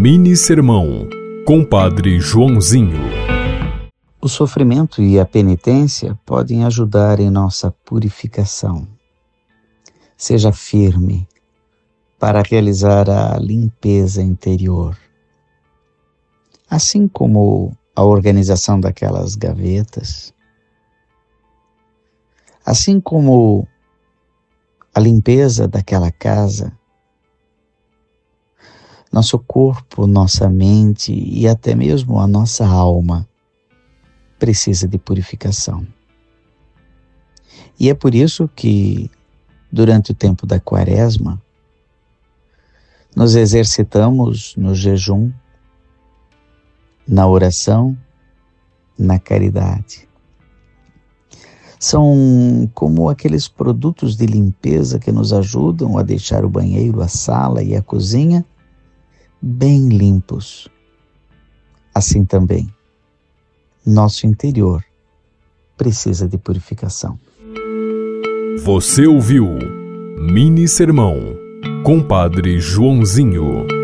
Mini Sermão, Compadre Joãozinho. O sofrimento e a penitência podem ajudar em nossa purificação. Seja firme para realizar a limpeza interior. Assim como a organização daquelas gavetas, assim como a limpeza daquela casa, nosso corpo, nossa mente e até mesmo a nossa alma precisa de purificação. E é por isso que, durante o tempo da quaresma, nos exercitamos no jejum, na oração, na caridade. São como aqueles produtos de limpeza que nos ajudam a deixar o banheiro, a sala e a cozinha bem limpos. Assim também, nosso interior precisa de purificação. Você ouviu Mini Sermão, Compadre Joãozinho.